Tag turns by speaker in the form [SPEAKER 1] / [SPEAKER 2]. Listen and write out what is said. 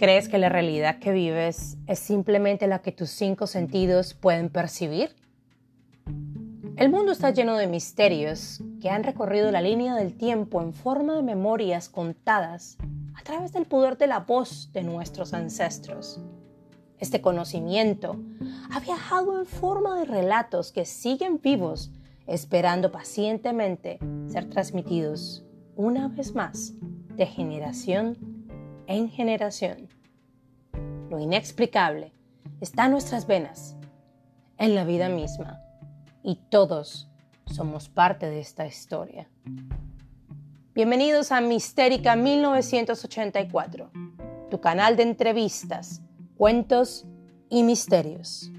[SPEAKER 1] ¿Crees que la realidad que vives es simplemente la que tus cinco sentidos pueden percibir? El mundo está lleno de misterios que han recorrido la línea del tiempo en forma de memorias contadas a través del poder de la voz de nuestros ancestros. Este conocimiento ha viajado en forma de relatos que siguen vivos, esperando pacientemente ser transmitidos una vez más de generación en generación. Lo inexplicable está en nuestras venas, en la vida misma y todos somos parte de esta historia. Bienvenidos a Mistérica 1984, tu canal de entrevistas, cuentos y misterios.